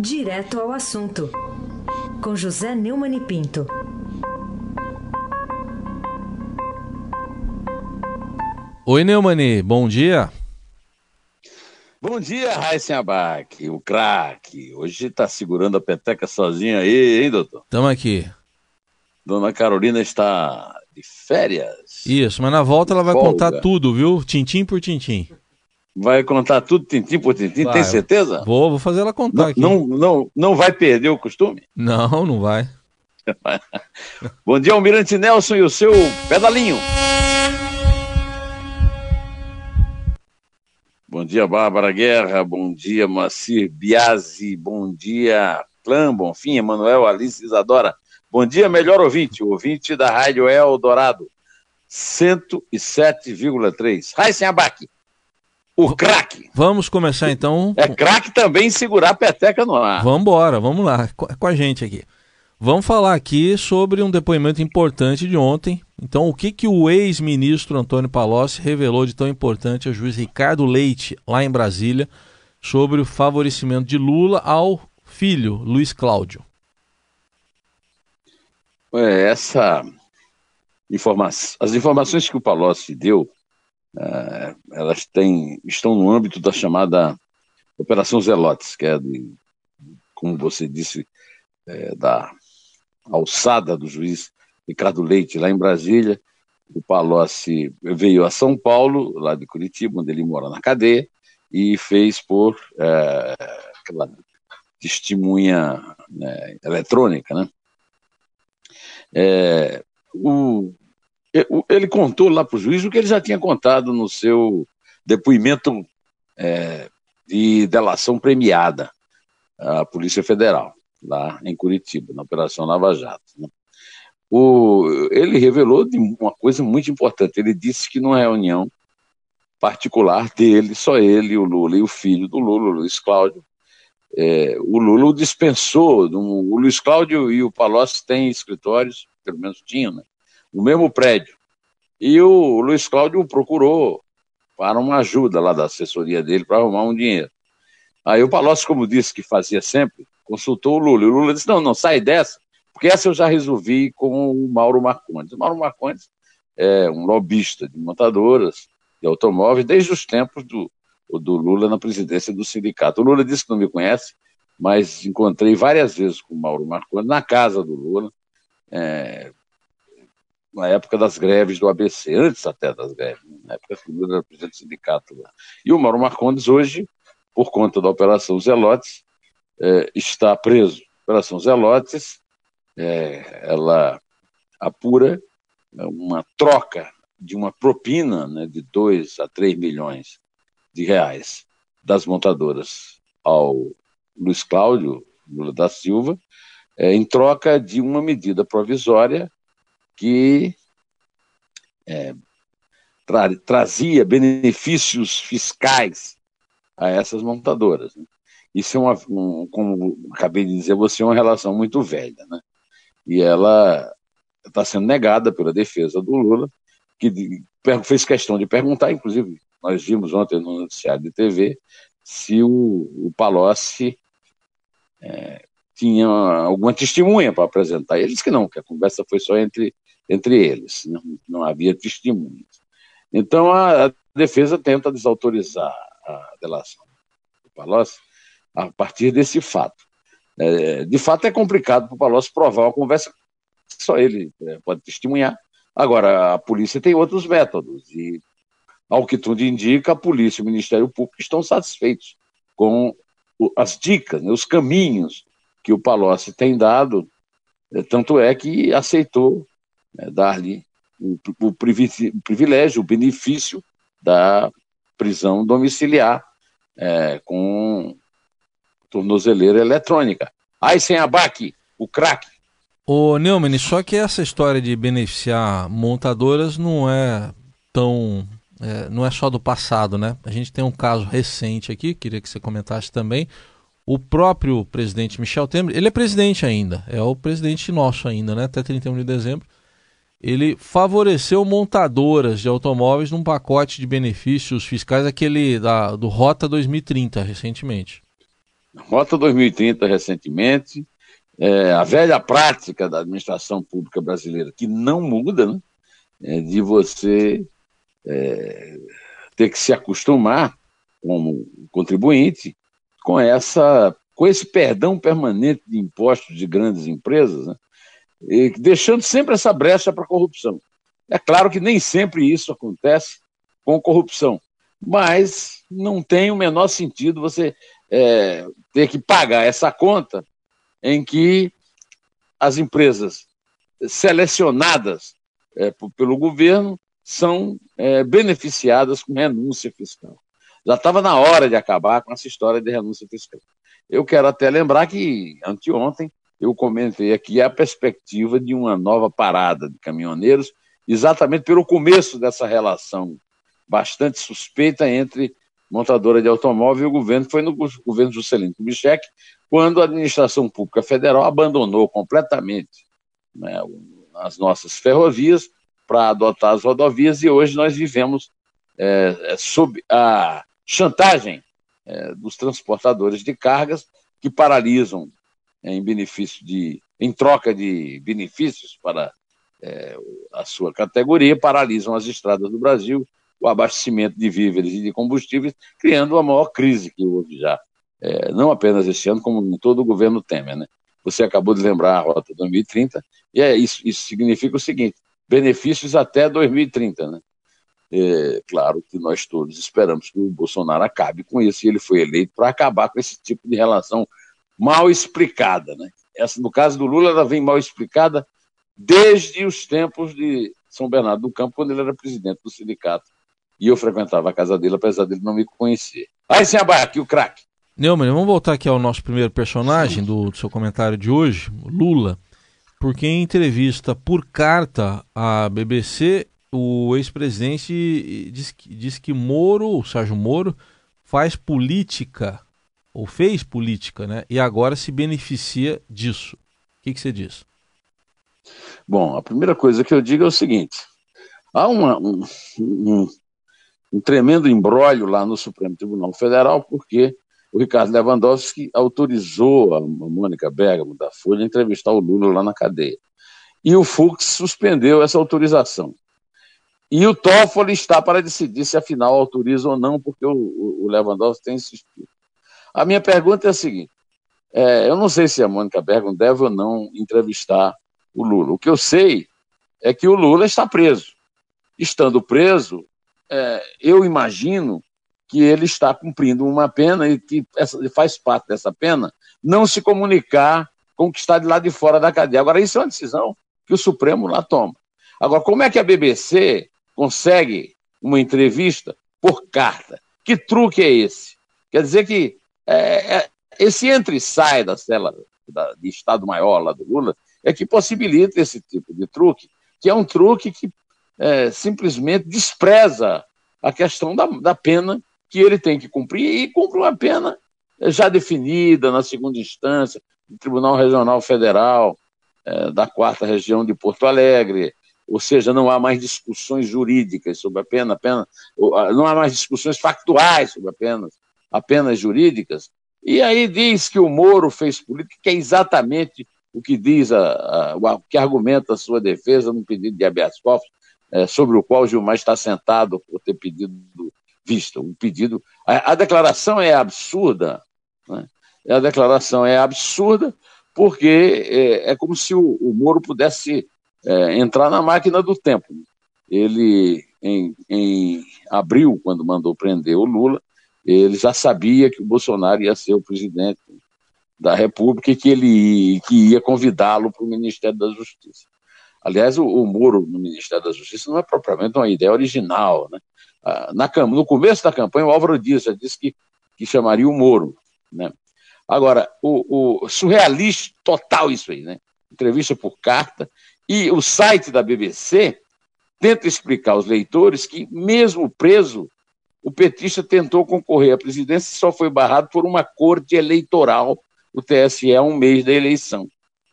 Direto ao assunto, com José Neumann e Pinto. Oi, Neumani, bom dia. Bom dia, Raíssen Abac, o craque. Hoje está segurando a peteca sozinho aí, hein, doutor? Estamos aqui. Dona Carolina está de férias. Isso, mas na volta ela vai Folga. contar tudo, viu? Tintim por tintim. Vai contar tudo tintim por tintim, Vai. tem certeza? Vou, vou fazer ela contar Não, aqui. não, não, não vai perder o costume? não, não vai. Bom dia, Almirante Nelson e o seu pedalinho. Bom dia, Bárbara Guerra. Bom dia, Macir Biasi. Bom dia, Clã Bonfim, Emanuel, Alice Isadora. Bom dia, melhor ouvinte, ouvinte da Rádio Eldorado, 107,3. Raíssen Abac, o craque. Vamos começar então. É craque também segurar a peteca no ar. Vamos embora, vamos lá, co- com a gente aqui. Vamos falar aqui sobre um depoimento importante de ontem. Então, o que, que o ex-ministro Antônio Palocci revelou de tão importante ao juiz Ricardo Leite, lá em Brasília, sobre o favorecimento de Lula ao filho, Luiz Cláudio? É, essa informação, as informações que o Palocci deu, elas têm, estão no âmbito da chamada Operação Zelotes, que é, de, como você disse, eh, da alçada do juiz Ricardo Leite, lá em Brasília. O Palocci veio a São Paulo, lá de Curitiba, onde ele mora na cadeia, e fez por eh, aquela testemunha né, eletrônica, né? É, o- ele contou lá para o juiz o que ele já tinha contado no seu depoimento é, de delação premiada à Polícia Federal, lá em Curitiba, na Operação Lava Jato. né? O- ele revelou uma coisa muito importante. Ele disse que numa reunião particular dele, só ele, o Lula e o filho do Lula, o Luiz Cláudio, é, o Lula dispensou. o Luiz Cláudio e o Palocci têm escritórios, pelo menos tinham, né, no mesmo prédio. E o Luiz Cláudio procurou para uma ajuda lá da assessoria dele para arrumar um dinheiro. Aí o Palocci, como disse que fazia sempre, consultou o Lula. E o Lula disse: não, não, sai dessa, porque essa eu já resolvi com o Mauro Marcondes. O Mauro Marcondes é um lobista de montadoras, de automóveis, desde os tempos do, do Lula na presidência do sindicato. O Lula disse que não me conhece, mas encontrei várias vezes com o Mauro Marcondes na casa do Lula, é, na época das greves do ABC, antes até das greves, né, na época que Lula era presidente do sindicato lá. E o Mauro Marcondes hoje, por conta da Operação Zelotes, é, está preso. A Operação Zelotes, é, ela apura é, uma troca de uma propina né, de 2 a 3 milhões de reais das montadoras ao Luiz Cláudio Lula da Silva, é, em troca de uma medida provisória que é, tra- trazia benefícios fiscais a essas montadoras. né? Isso é uma, um, como acabei de dizer, você é uma relação muito velha, né? E ela está sendo negada pela defesa do Lula, que fez questão de perguntar, inclusive, nós vimos ontem no noticiário de TV, se o, o Palocci é, tinha alguma testemunha para apresentar. Ele disse que não, que a conversa foi só entre, entre eles, não, não havia testemunhas. Então a, a defesa tenta desautorizar a delação do Palocci a partir desse fato. É, de fato, é complicado para o Palocci provar uma conversa só ele é, pode testemunhar. Agora, a polícia tem outros métodos e, ao que tudo indica, a polícia e o Ministério Público estão satisfeitos com as dicas, né, os caminhos que o Palocci tem dado, eh, tanto é que aceitou né, dar-lhe o, o privi- o privilégio, o benefício da prisão domiciliar eh, com tornozeleira eletrônica. Aí sem abaque, o craque. Ô Neumann, só que essa história de beneficiar montadoras não é tão. é, não é só do passado, né? A gente tem um caso recente aqui, queria que você comentasse também. O próprio presidente Michel Temer, ele é presidente ainda, é o presidente nosso ainda, né? Até 31 de dezembro. Ele favoreceu montadoras de automóveis num pacote de benefícios fiscais, aquele da, do Rota 2030, recentemente. Rota 2030 recentemente, é, a velha prática da administração pública brasileira, que não muda, né? É, de você é, ter que se acostumar como contribuinte com essa com esse perdão permanente de impostos de grandes empresas, né? Deixando sempre essa brecha para a corrupção. É claro que nem sempre isso acontece com corrupção, mas não tem o menor sentido você é, ter que pagar essa conta em que as empresas selecionadas é, pelo governo são é, beneficiadas com renúncia fiscal. Já estava na hora de acabar com essa história de renúncia fiscal. Eu quero até lembrar que anteontem eu comentei aqui a perspectiva de uma nova parada de caminhoneiros, exatamente pelo começo dessa relação bastante suspeita entre montadora de automóvel e o governo, foi no governo Juscelino Kubitschek, quando a administração pública federal abandonou completamente né, as nossas ferrovias para adotar as rodovias e hoje nós vivemos é, é, sob a chantagem é, dos transportadores de cargas que paralisam em benefício de, em troca de benefícios para é, a sua categoria, paralisam as estradas do Brasil, o abastecimento de víveres e de combustíveis, criando a maior crise que houve já, é, não apenas este ano, como em todo o governo Temer. Né? Você acabou de lembrar a Rota 2030, e é isso, isso significa o seguinte: benefícios até 2030. Né? É, claro que nós todos esperamos que o Bolsonaro acabe com isso, e ele foi eleito para acabar com esse tipo de relação mal explicada. Né? Essa, no caso do Lula, ela vem mal explicada desde os tempos de São Bernardo do Campo, quando ele era presidente do sindicato. E eu frequentava a casa dele, apesar dele não me conhecer. Aí, sem abaixo, aqui o craque. Neumann, vamos voltar aqui ao nosso primeiro personagem do, do seu comentário de hoje, Lula, porque em entrevista por carta à BBC, o ex-presidente diz, diz que Moro, o Sérgio Moro, faz política, ou fez política, né? E agora se beneficia disso. O que, que você diz? Bom, a primeira coisa que eu digo é o seguinte: há uma, um, um, um tremendo embrólio lá no Supremo Tribunal Federal, porque o Ricardo Lewandowski autorizou a Mônica Bergamo, da Folha, a entrevistar o Lula lá na cadeia. E o Fux suspendeu essa autorização. E o Toffoli está para decidir se afinal autoriza ou não, porque o, o Lewandowski tem insistido. A minha pergunta é a seguinte: é, eu não sei se a Mônica Bergamo deve ou não entrevistar o Lula. O que eu sei é que o Lula está preso. Estando preso, é, eu imagino que ele está cumprindo uma pena e que essa, faz parte dessa pena não se comunicar com o que está de lá de fora da cadeia. Agora, isso é uma decisão que o Supremo lá toma. Agora, como é que a BBC consegue uma entrevista por carta? Que truque é esse? Quer dizer que é, é, esse entra e sai da cela da, de Estado-Maior lá do Lula é que possibilita esse tipo de truque, que é um truque que é, simplesmente despreza a questão da, da pena que ele tem que cumprir e cumpre uma pena já definida na segunda instância do Tribunal Regional Federal é, da quarta região de Porto Alegre, ou seja, não há mais discussões jurídicas sobre a pena, a pena não há mais discussões factuais sobre apenas, apenas jurídicas. E aí diz que o Moro fez política, que é exatamente o que diz a, a, o que argumenta a sua defesa no pedido de habeas corpus, é, sobre o qual Gilmar está sentado por ter pedido vista. O pedido, a, a declaração é absurda, né? a declaração é absurda porque é, é como se o, o Moro pudesse é, entrar na máquina do tempo. Ele, em, em abril, quando mandou prender o Lula, ele já sabia que o Bolsonaro ia ser o presidente da República e que ele que ia convidá-lo para o Ministério da Justiça. Aliás, o, o no Ministério da Justiça não é propriamente uma ideia original. Né? Ah, na, no começo da campanha, o Álvaro Dias já disse que, que chamaria o Moro. Né? Agora, o, o surrealista total isso aí, né? Entrevista por carta. E o site da BBC tenta explicar aos leitores que, mesmo preso, o petista tentou concorrer à presidência e só foi barrado por uma corte eleitoral, o TSE, um mês da eleição.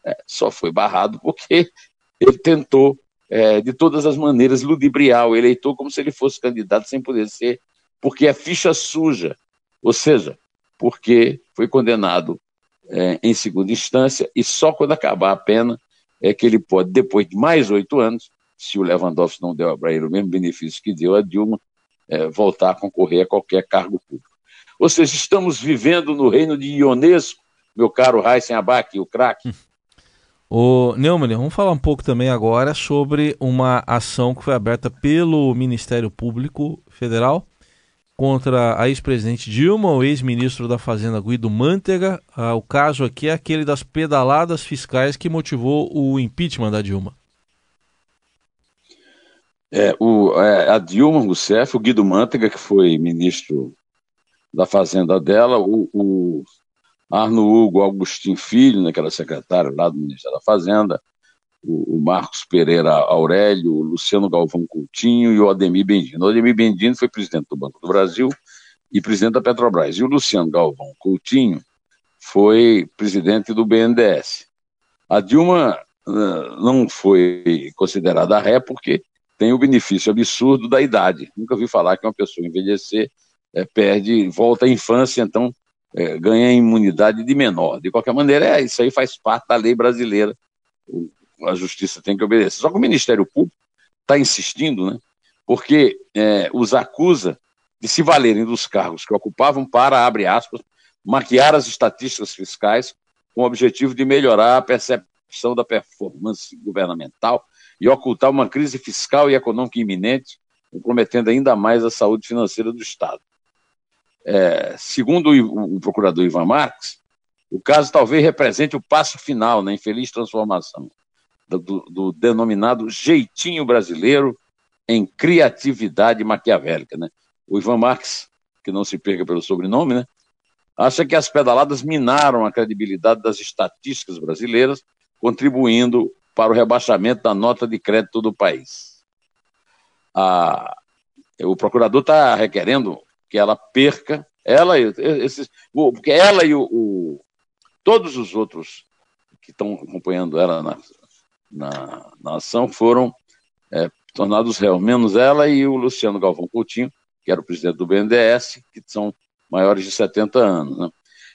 É, só foi barrado porque ele tentou, é, de todas as maneiras, ludibriar o eleitor como se ele fosse candidato sem poder ser, porque é ficha suja. Ou seja, porque foi condenado é, em segunda instância e só quando acabar a pena é que ele pode, depois de mais oito anos, se o Lewandowski não deu para ele o mesmo benefício que deu a Dilma, é, voltar a concorrer a qualquer cargo público. Ou seja, estamos vivendo no reino de Ionesco, meu caro Raíssen Abac, o craque. O Neumann, vamos falar um pouco também agora sobre uma ação que foi aberta pelo Ministério Público Federal contra a ex-presidente Dilma, o ex-ministro da Fazenda Guido Mantega. Ah, o caso aqui é aquele das pedaladas fiscais que motivou o impeachment da Dilma. É, o, é, a Dilma Rousseff, o Guido Mantega, que foi ministro da Fazenda dela, o, o Arno Hugo Augustin Filho, né, que era secretário lá do Ministério da Fazenda, o, o Marcos Pereira Aurélio, o Luciano Galvão Coutinho e o Ademir Bendino. O Ademir Bendino foi presidente do Banco do Brasil e presidente da Petrobras. E o Luciano Galvão Coutinho foi presidente do BNDES. A Dilma uh, não foi considerada ré porque tem o benefício absurdo da idade. Nunca vi falar que uma pessoa envelhecer é, perde, volta à infância, então é, ganha imunidade de menor. De qualquer maneira, é, isso aí faz parte da lei brasileira. O, a justiça tem que obedecer. Só que o Ministério Público está insistindo, né? Porque é, os acusa de se valerem dos cargos que ocupavam para, abre aspas, maquiar as estatísticas fiscais com o objetivo de melhorar a percepção da performance governamental e ocultar uma crise fiscal e econômica iminente, comprometendo ainda mais a saúde financeira do Estado. É, segundo o, o, procurador Ivan Marques, o caso talvez represente o passo final na infeliz transformação do, do, denominado jeitinho brasileiro em criatividade maquiavélica. Né? O Ivan Marques, que não se perca pelo sobrenome, né? acha que as pedaladas minaram a credibilidade das estatísticas brasileiras, contribuindo para o rebaixamento da nota de crédito do país. A, o procurador está requerendo que ela perca, ela e esses, porque ela e o, o todos os outros que estão acompanhando ela na, na, na ação foram é, tornados réus, menos ela e o Luciano Galvão Coutinho, que era o presidente do BNDES, que são maiores de 70 anos. Né?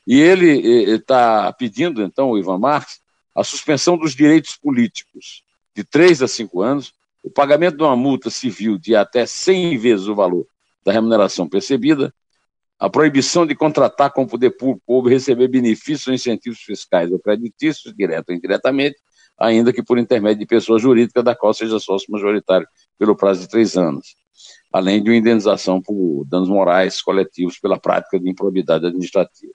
E ele está pedindo, então, o Ivan Marques, a suspensão dos direitos políticos de 3 a 5 anos, o pagamento de uma multa civil de até 100 vezes o valor da remuneração percebida, a proibição de contratar com o poder público ou receber benefícios ou incentivos fiscais ou creditícios, direto ou indiretamente, ainda que por intermédio de pessoa jurídica da qual seja sócio majoritário pelo prazo de três anos, além de uma indenização por danos morais coletivos pela prática de improbidade administrativa.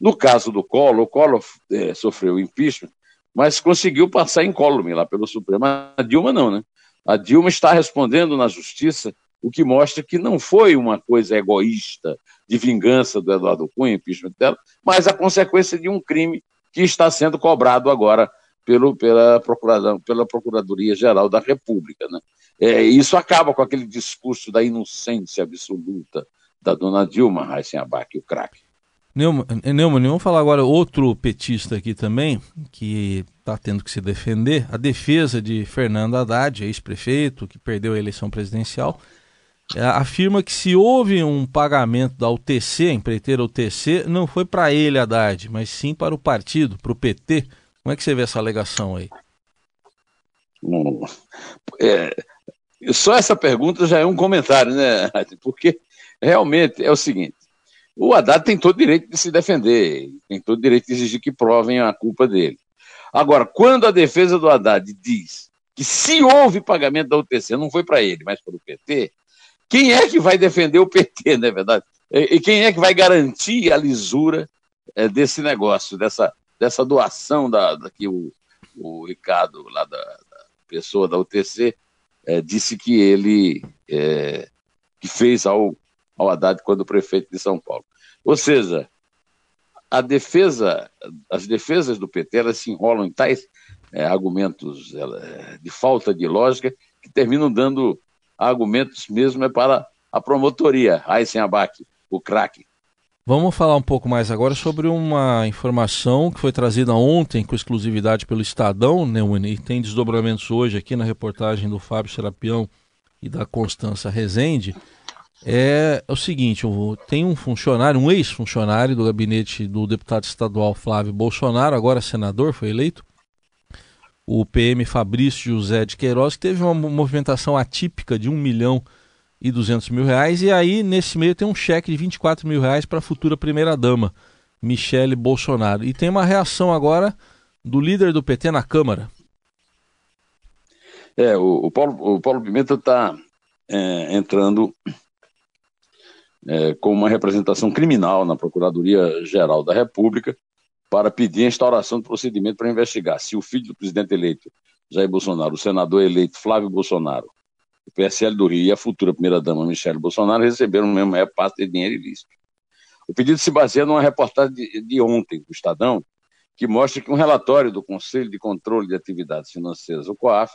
No caso do Collor, o Collor é, sofreu impeachment, mas conseguiu passar incólume lá pelo Supremo. A Dilma não, né? A Dilma está respondendo na justiça o que mostra que não foi uma coisa egoísta de vingança do Eduardo Cunha, impeachment dela, mas a consequência de um crime que está sendo cobrado agora pelo, pela, Procuradoria, pela Procuradoria-Geral da República. Né? É, isso acaba com aquele discurso da inocência absoluta da dona Dilma Heisenbach, o craque. Neumann, Neumann, vamos falar agora outro petista aqui também, que está tendo que se defender. A defesa de Fernando Haddad, ex-prefeito, que perdeu a eleição presidencial, é, afirma que se houve um pagamento da UTC, a empreiteira UTC, não foi para ele, Haddad, mas sim para o partido, para o PT. Como é que você vê essa alegação aí? Hum, é, só essa pergunta já é um comentário, né? Porque realmente é o seguinte: o Haddad tem todo o direito de se defender, tem todo o direito de exigir que provem a culpa dele. Agora, quando a defesa do Haddad diz que se houve pagamento da UTC, não foi para ele, mas para o PT, quem é que vai defender o PT, não é verdade? E quem é que vai garantir a lisura é, desse negócio, dessa, dessa doação da, da que o, o Ricardo, lá da, da pessoa da UTC, é, disse que ele é, que fez ao, ao Haddad quando prefeito de São Paulo. Ou seja, a defesa, as defesas do PT elas se enrolam em tais é, argumentos ela, de falta de lógica que terminam dando argumentos mesmo é para a promotoria, Eisenbach, o craque. Vamos falar um pouco mais agora sobre uma informação que foi trazida ontem com exclusividade pelo Estadão, né, e tem desdobramentos hoje aqui na reportagem do Fábio Serapião e da Constança Rezende. É, o seguinte: tem um funcionário, um ex-funcionário do gabinete do deputado estadual Flávio Bolsonaro, agora senador, foi eleito, o PM Fabrício José de Queiroz, que teve uma movimentação atípica de 1 milhão e 200 mil reais, e aí nesse meio tem um cheque de 24 mil reais para a futura primeira-dama, Michele Bolsonaro. E tem uma reação agora do líder do PT na Câmara. É, o, o Paulo, o Paulo Pimenta está é, entrando é, com uma representação criminal na Procuradoria-Geral da República para pedir a instauração do procedimento para investigar se o filho do presidente eleito, Jair Bolsonaro, o senador eleito Flávio Bolsonaro, o PSL do Rio e a futura primeira-dama Michele Bolsonaro receberam no mesmo repasse de dinheiro ilícito. O pedido se baseia numa reportagem de, de ontem do Estadão, que mostra que um relatório do Conselho de Controle de Atividades Financeiras, o COAF,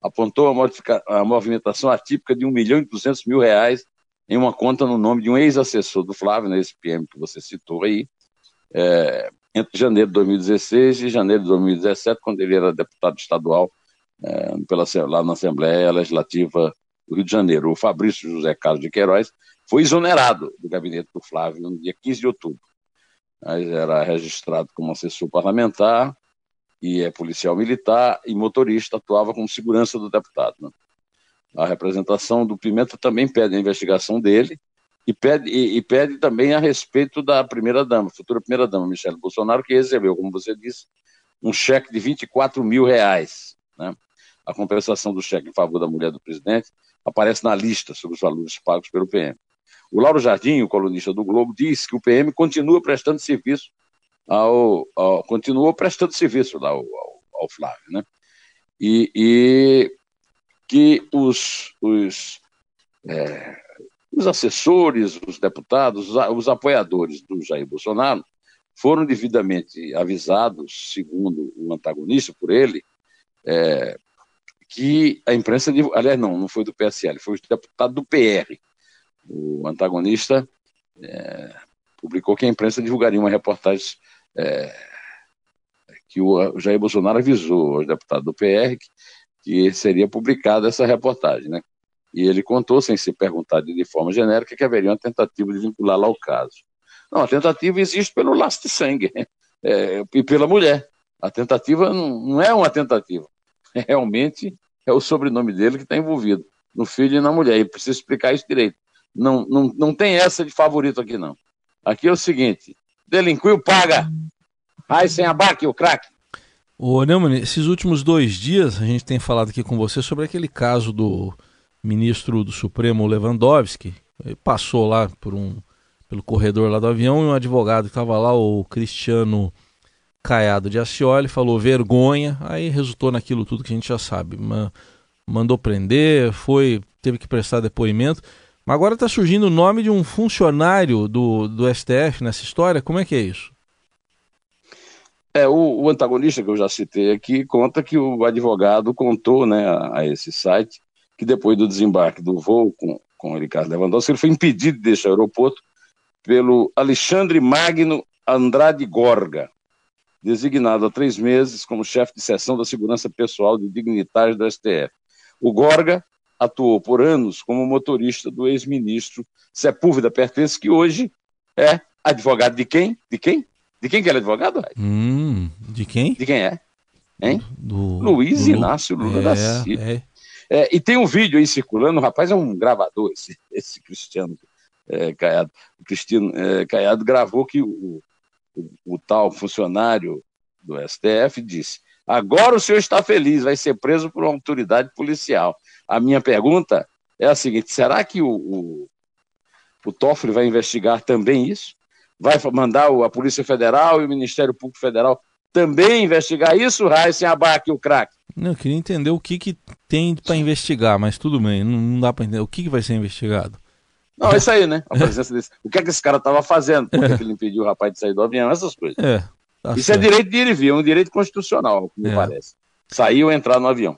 apontou a, a movimentação atípica de 1 milhão e 200 mil reais em uma conta no nome de um ex-assessor do Flávio, nesse PM que você citou aí, é, entre janeiro de 2016 e janeiro de 2017, quando ele era deputado estadual é, pela, lá na Assembleia Legislativa do Rio de Janeiro. O Fabrício José Carlos de Queiroz foi exonerado do gabinete do Flávio no dia 15 de outubro. Mas era registrado como assessor parlamentar e é policial militar e motorista, atuava como segurança do deputado. Né? A representação do Pimenta também pede a investigação dele e pede, e, e pede também a respeito da primeira-dama, futura primeira-dama, Michele Bolsonaro, que recebeu, como você disse, um cheque de 24 mil reais. Né? A compensação do cheque em favor da mulher do presidente aparece na lista sobre os valores pagos pelo PM. O Lauro Jardim, o colunista do Globo, diz que o PM continua prestando serviço ao, ao continuou prestando serviço lá ao, ao, ao Flávio, né? E, e que os, os, é, os assessores, os deputados, os, apoiadores do Jair Bolsonaro foram devidamente avisados, segundo o antagonista, por ele, é, que a imprensa, aliás, não, não foi do PSL, foi o deputado do PR. O antagonista é, publicou que a imprensa divulgaria uma reportagem é, que o Jair Bolsonaro avisou aos deputados do PR que, que seria publicada essa reportagem, né? E ele contou, sem ser perguntado de forma genérica, que haveria uma tentativa de vincular lá ao caso. Não, a tentativa existe pelo laço de sangue é, e pela mulher. A tentativa não, não é uma tentativa. Realmente é o sobrenome dele que está envolvido, no filho e na mulher. E precisa explicar isso direito. Não, não, não tem essa de favorito aqui, não. Aqui é o seguinte: delinquiu, paga. Aí sem abaque, o craque. Ô, Neumann, esses últimos dois dias a gente tem falado aqui com você sobre aquele caso do ministro do Supremo Lewandowski. Ele passou lá por um, pelo corredor lá do avião e um advogado que estava lá, o Cristiano Caiado de Acioli, falou vergonha. Aí resultou naquilo tudo que a gente já sabe. Mandou prender, foi, teve que prestar depoimento. Mas agora está surgindo o nome de um funcionário do, do STF nessa história. Como é que é isso? É, o, o, antagonista que eu já citei aqui conta que o advogado contou né, a, a esse site que depois do desembarque do voo com, com o Ricardo Lewandowski, ele foi impedido de deixar o aeroporto pelo Alexandre Magno Andrade Gorga, designado há três meses como chefe de seção da segurança pessoal de dignitários do STF. O Gorga atuou por anos como motorista do ex-ministro Sepúlveda Pertence, que hoje é advogado de quem? De quem? De quem que ele é advogado? Hum, de quem? De quem é? Hein? Do, Luiz do, Inácio Lula é, da Silva. É. É, e tem um vídeo aí circulando, o rapaz é um gravador, esse, esse Cristiano é, Caiado. O Cristiano é, Caiado gravou que o, o, o tal funcionário do STF disse: agora o senhor está feliz, vai ser preso por uma autoridade policial. A minha pergunta é a seguinte: será que o, o, o Toffoli vai investigar também isso? Vai mandar a Polícia Federal e o Ministério Público Federal também investigar isso, Raíssa Abac, o craque? Não, eu queria entender o que, que tem para investigar, mas tudo bem, não, não dá para entender. O que, que vai ser investigado? Não, é isso aí, né? A presença desse. O que é que esse cara estava fazendo? Por que ele impediu o rapaz de sair do avião? Essas coisas. É, tá isso é certo. é direito de ir e vir, é um direito constitucional, me é. parece. Sair ou entrar no avião.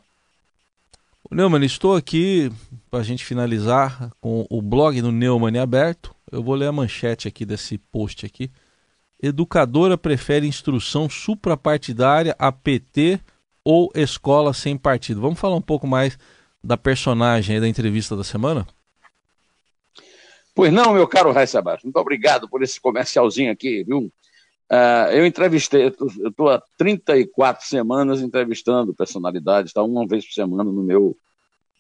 Neumann, estou aqui para a gente finalizar com o blog do Neumann aberto. Eu vou ler a manchete aqui desse post aqui. Educadora prefere instrução suprapartidária a PT ou escola sem partido. Vamos falar um pouco mais da personagem da entrevista da semana? Pois não, meu caro Raíssa Abaixo. Muito obrigado por esse comercialzinho aqui, viu? Uh, eu entrevistei, eu estou há 34 semanas entrevistando personalidades, tá? uma vez por semana no meu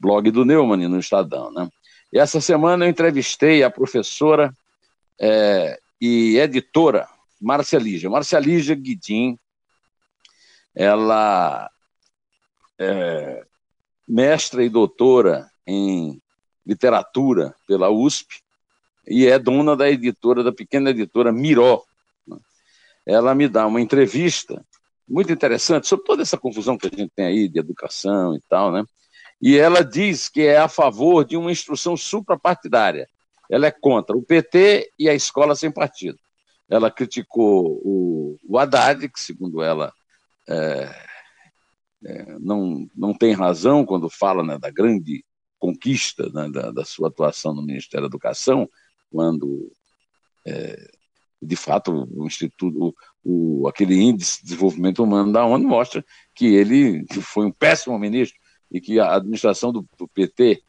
blog do Neumann, no Estadão, né? E essa semana eu entrevistei a professora é, e editora Márcia Lígia. Lígia Guidin, ela é mestra e doutora em literatura pela USP e é dona da editora, da pequena editora Miró, ela me dá uma entrevista muito interessante sobre toda essa confusão que a gente tem aí de educação e tal, né? E ela diz que é a favor de uma instrução suprapartidária. Ela é contra o PT e a escola sem partido. Ela criticou o, o Haddad, que, segundo ela, é, é, não, não tem razão quando fala né, da grande conquista né, da, da, sua atuação no Ministério da Educação, quando é, de fato, o Instituto, o, aquele índice de desenvolvimento humano da ONU mostra que ele foi um péssimo ministro e que a administração do, do PT,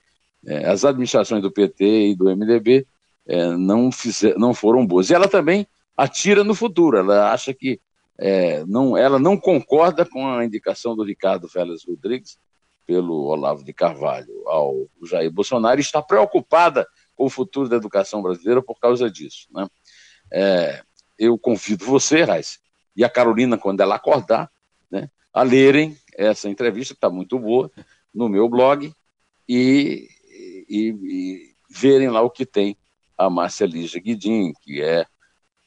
é, as administrações do PT e do MDB é, não, fizer, não foram boas. E ela também atira no futuro, ela acha que é, não, ela não concorda com a indicação do Ricardo Félix Rodrigues pelo Olavo de Carvalho ao Jair Bolsonaro e está preocupada com o futuro da educação brasileira por causa disso. Né? É, eu convido você, Raiz, e a Carolina, quando ela acordar, né, a lerem essa entrevista, que está muito boa, no meu blog, e, e, e, verem lá o que tem a Márcia Lígia Guidin, que é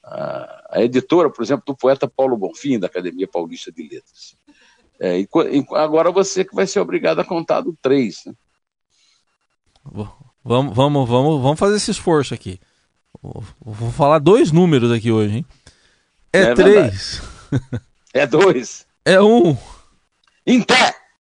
a, a, editora, por exemplo, do poeta Paulo Bonfim, da Academia Paulista de Letras. É, e, agora você que vai ser obrigado a contar do 3. Né? Vamos, vamos, vamos, vamos fazer esse esforço aqui. Vou falar dois números aqui hoje, hein? É, é três. É dois. É um. Em pé!